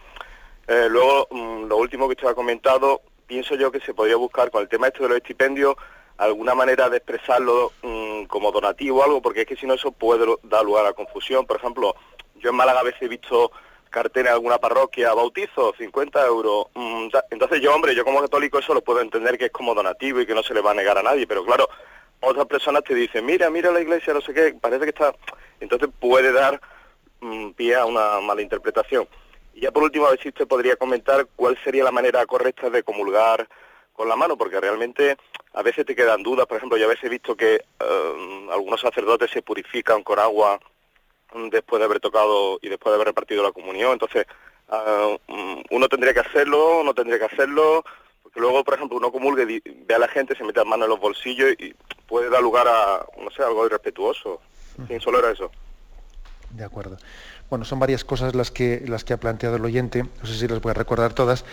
Eh, luego, mm, lo último que usted ha comentado, pienso yo que se podría buscar con el tema este de los estipendios alguna manera de expresarlo mm, como donativo o algo, porque es que si no eso puede dar lugar a confusión. Por ejemplo, yo en Málaga a veces he visto carteles en alguna parroquia, bautizo, 50 euros. Mm, entonces yo, hombre, yo como católico eso lo puedo entender que es como donativo y que no se le va a negar a nadie, pero claro, otras personas te dicen, mira, mira la iglesia, no sé qué, parece que está... Entonces puede dar mm, pie a una mala interpretación. Y ya por último, a ver si usted podría comentar cuál sería la manera correcta de comulgar con la mano, porque realmente a veces te quedan dudas. Por ejemplo, yo a veces he visto que eh, algunos sacerdotes se purifican con agua después de haber tocado y después de haber repartido la comunión. Entonces, eh, uno tendría que hacerlo, no tendría que hacerlo, porque luego, por ejemplo, uno comulgue, ve a la gente, se mete las manos en los bolsillos y puede dar lugar a, no sé, algo irrespetuoso. Sí, solo era eso. De acuerdo. Bueno, son varias cosas las que, las que ha planteado el oyente, no sé si las voy a recordar todas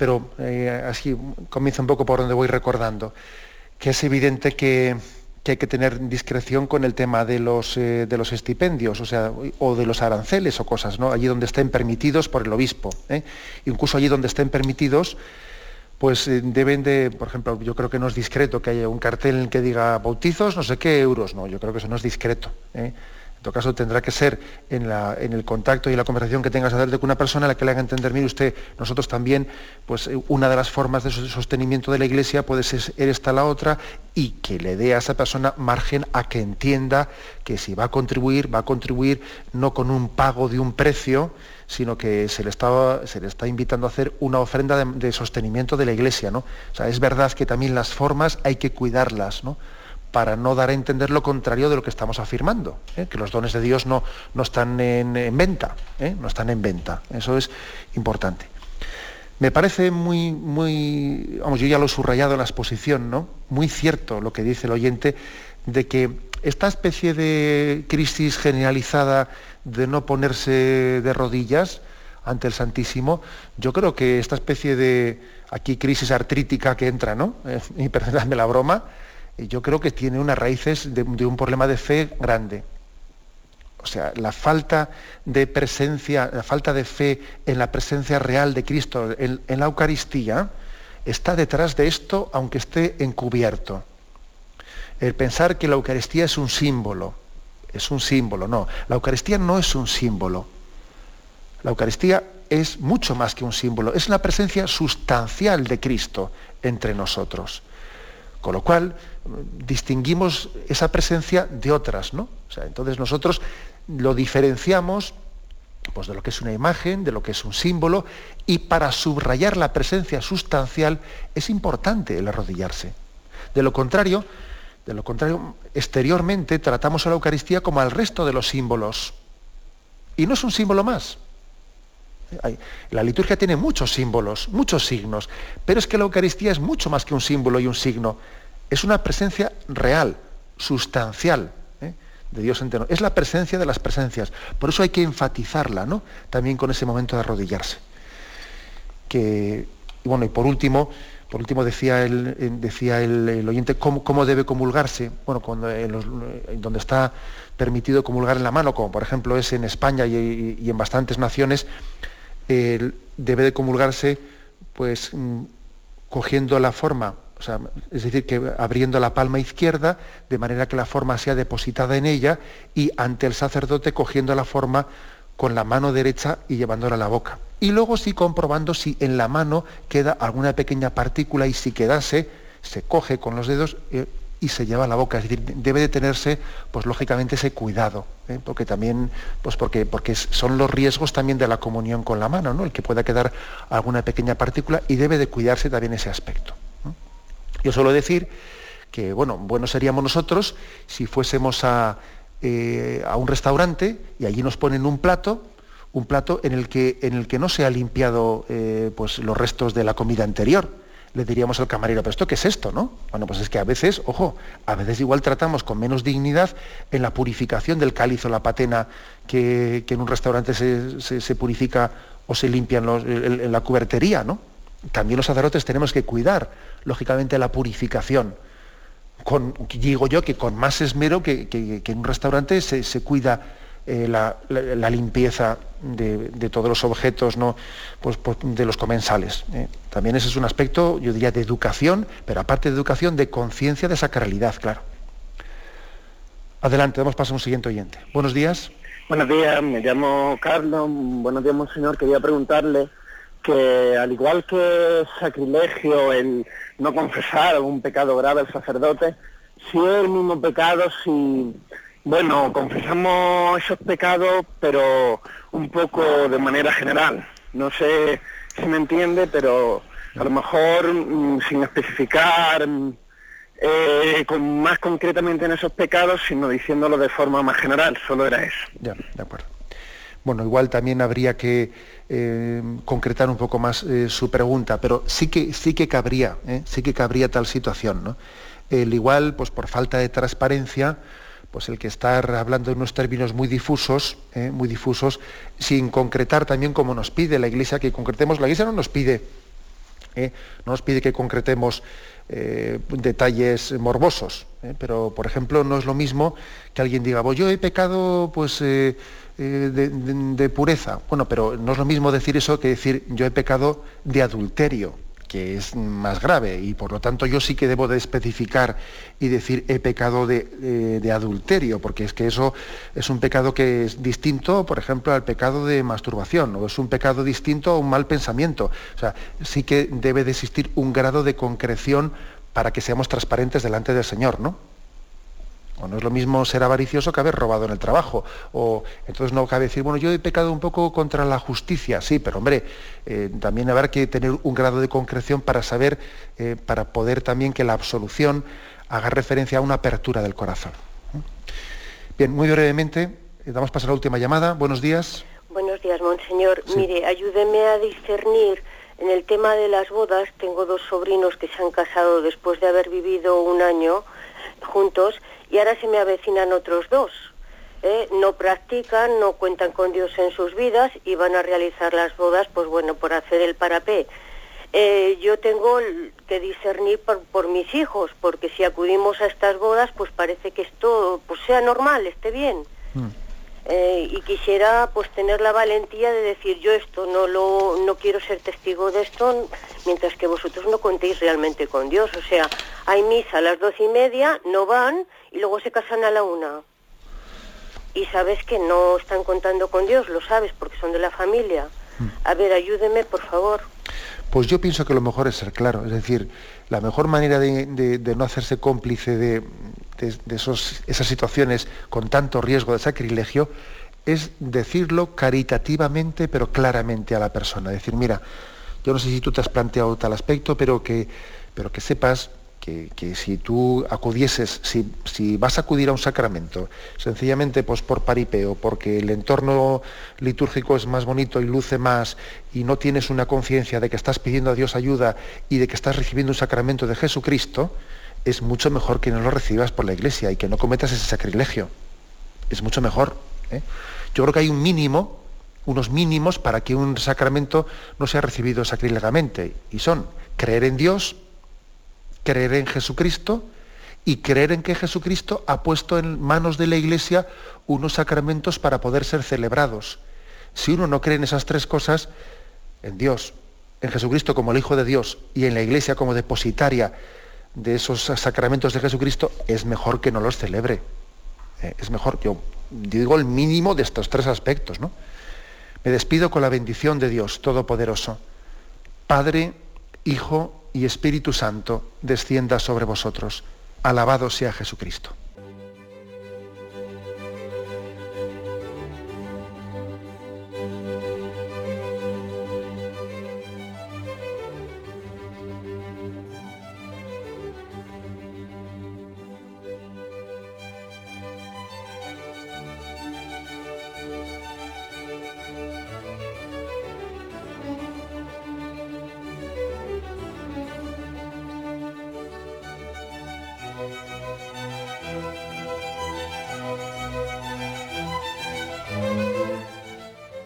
pero eh, así comienza un poco por donde voy recordando, que es evidente que, hay que tener discreción con el tema de los, eh, de los estipendios, o sea, o de los aranceles o cosas, ¿no? Allí donde estén permitidos por el obispo. ¿eh? Incluso allí donde estén permitidos, pues deben de, por ejemplo, yo creo que no es discreto que haya un cartel que diga bautizos, no sé qué euros, no, yo creo que eso no es discreto. En todo caso, tendrá que ser en, el contacto y la conversación que tengas con una persona la que le haga entender, mire usted, nosotros también, pues eh, una de las formas de sostenimiento de la Iglesia puede ser esta la otra, y que le dé a esa persona margen a que entienda que si va a contribuir, va a contribuir no con un pago de un precio, sino que se le está, invitando a hacer una ofrenda de, sostenimiento de la Iglesia. ¿no? O sea, es verdad que también las formas hay que cuidarlas, ¿no? Para no dar a entender lo contrario de lo que estamos afirmando, ¿eh? que los dones de Dios no, no están en, venta, ¿eh? no están en venta. Eso es importante. Me parece muy, muy, vamos, yo ya lo he subrayado en la exposición, ¿no? Muy cierto lo que dice el oyente de que esta especie de crisis generalizada de no ponerse de rodillas ante el Santísimo, yo creo que esta especie de aquí crisis artrítica que entra, ¿no? <laughs> y perdonadme la broma, yo creo que tiene unas raíces de, un problema de fe grande. O sea, la falta de presencia, la falta de fe en la presencia real de Cristo en, la Eucaristía está detrás de esto, aunque esté encubierto. El pensar que la Eucaristía es un símbolo, es un símbolo, no. La Eucaristía no es un símbolo. La Eucaristía es mucho más que un símbolo, es la presencia sustancial de Cristo entre nosotros. Con lo cual, distinguimos esa presencia de otras, ¿no? entonces nosotros lo diferenciamos pues, de lo que es una imagen, de lo que es un símbolo, y para subrayar la presencia sustancial es importante el arrodillarse. De lo contrario, de lo contrario, exteriormente tratamos a la Eucaristía como al resto de los símbolos. Y no es un símbolo más. La liturgia tiene muchos símbolos, muchos signos, pero es que la Eucaristía es mucho más que un símbolo y un signo. Es una presencia real, sustancial ¿eh? de Dios entero. Es la presencia de las presencias. Por eso hay que enfatizarla, ¿no? También con ese momento de arrodillarse. Que, y bueno, y por último, por último decía el, decía el, oyente cómo, debe comulgarse. Bueno, cuando, donde está permitido comulgar en la mano, como por ejemplo es en España y, en bastantes naciones, debe de comulgarse pues mm, cogiendo la forma es decir, que abriendo la palma izquierda, de manera que la forma sea depositada en ella, y ante el sacerdote cogiendo la forma con la mano derecha y llevándola a la boca. Y luego sí comprobando si en la mano queda alguna pequeña partícula y si quedase, se coge con los dedos eh, y se lleva a la boca. Es decir, debe de tenerse, pues lógicamente, ese cuidado, ¿eh? porque también, pues porque, porque son los riesgos también de la comunión con la mano, ¿no? El que pueda quedar alguna pequeña partícula y debe de cuidarse también ese aspecto. Yo suelo decir que, bueno, bueno seríamos nosotros si fuésemos a, eh, un restaurante y allí nos ponen un plato, un plato en el que, en el que no se ha limpiado eh, pues, los restos de la comida anterior. Le diríamos al camarero, pero ¿esto qué es esto? ¿no? Bueno, pues es que a veces, ojo, a veces igual tratamos con menos dignidad en la purificación del cáliz o la patena que, en un restaurante se, purifica o se limpian en la cubertería, ¿no? también los sacerdotes tenemos que cuidar, lógicamente, la purificación. Con, digo yo que con más esmero que, en un restaurante se, cuida eh, la, limpieza de, todos los objetos ¿no? pues, pues de los comensales. ¿eh? También ese es un aspecto, yo diría, de educación, pero aparte de educación, de conciencia de sacralidad, claro. Adelante, damos paso a un siguiente oyente. Buenos días. Buenos días, me llamo Carlos. Buenos días, monseñor. Quería preguntarle que al igual que sacrilegio en no confesar un pecado grave al sacerdote, si es el mismo pecado si, bueno, confesamos esos pecados, pero un poco de manera general. No sé si me entiende, pero a lo mejor mm, sin especificar mm, eh, con, más concretamente en esos pecados, sino diciéndolo de forma más general, solo era eso. Ya, de acuerdo. Bueno, igual también habría que eh, concretar un poco más eh, su pregunta, pero sí que, sí que cabría, ¿eh? sí que cabría tal situación. ¿no? El igual, pues por falta de transparencia, pues el que estar hablando en unos términos muy difusos, muy difusos, sin concretar también como nos pide la Iglesia que concretemos. La Iglesia no nos pide, no nos pide que concretemos detalles morbosos, pero por ejemplo no es lo mismo que alguien diga, pues yo he pecado pues eh, de, pureza. Bueno, pero no es lo mismo decir eso que decir yo he pecado de adulterio, que es más grave, y por lo tanto yo sí que debo de especificar y decir he pecado de, de, adulterio, porque es que eso es un pecado que es distinto, por ejemplo, al pecado de masturbación, o es un pecado distinto a un mal pensamiento. O sea, sí que debe de existir un grado de concreción para que seamos transparentes delante del Señor, ¿no? O no es lo mismo ser avaricioso que haber robado en el trabajo. O entonces no cabe decir, bueno, yo he pecado un poco contra la justicia, sí, pero hombre, eh, también habrá que tener un grado de concreción para saber, eh, para poder también que la absolución haga referencia a una apertura del corazón. Bien, muy brevemente, eh, damos paso a la última llamada. Buenos días. Buenos días, monseñor. Mire, ayúdeme a discernir en el tema de las bodas. Tengo dos sobrinos que se han casado después de haber vivido un año juntos y ahora se me avecinan otros dos. ¿eh? No practican, no cuentan con Dios en sus vidas y van a realizar las bodas, pues bueno, por hacer el parapé. Eh, yo tengo que discernir por, mis hijos, porque si acudimos a estas bodas, pues parece que esto pues sea normal, esté bien. Mm. Eh, y quisiera pues tener la valentía de decir yo esto no lo no quiero ser testigo de esto mientras que vosotros no contéis realmente con Dios. O sea hay misa a las doce y media no van y luego se casan a la una. Y sabes que no están contando con Dios lo sabes porque son de la familia. Mm. a ver ayúdeme por favor. Pues yo pienso que lo mejor es ser claro. Es decir la mejor manera de no hacerse cómplice de, de, esas situaciones con tanto riesgo de sacrilegio es decirlo caritativamente pero claramente a la persona. Decir, mira, yo no sé si tú te has planteado tal aspecto, pero que, pero que sepas que, si tú acudieses, si, si, vas a acudir a un sacramento, sencillamente pues por paripeo, porque el entorno litúrgico es más bonito y luce más, y no tienes una conciencia de que estás pidiendo a Dios ayuda y de que estás recibiendo un sacramento de Jesucristo, es mucho mejor que no lo recibas por la iglesia y que no cometas ese sacrilegio. Es mucho mejor. ¿eh? Yo creo que hay un mínimo, unos mínimos para que un sacramento no sea recibido sacrilegamente. Y son creer en Dios, creer en Jesucristo y creer en que Jesucristo ha puesto en manos de la iglesia unos sacramentos para poder ser celebrados. Si uno no cree en esas tres cosas, en Dios, en Jesucristo como el Hijo de Dios y en la iglesia como depositaria de esos sacramentos de Jesucristo, es mejor que no los celebre. Eh, es mejor, yo, digo el mínimo de estos tres aspectos. ¿no? Me despido con la bendición de Dios Todopoderoso. Padre, Hijo y Espíritu Santo, descienda sobre vosotros. Alabado sea Jesucristo.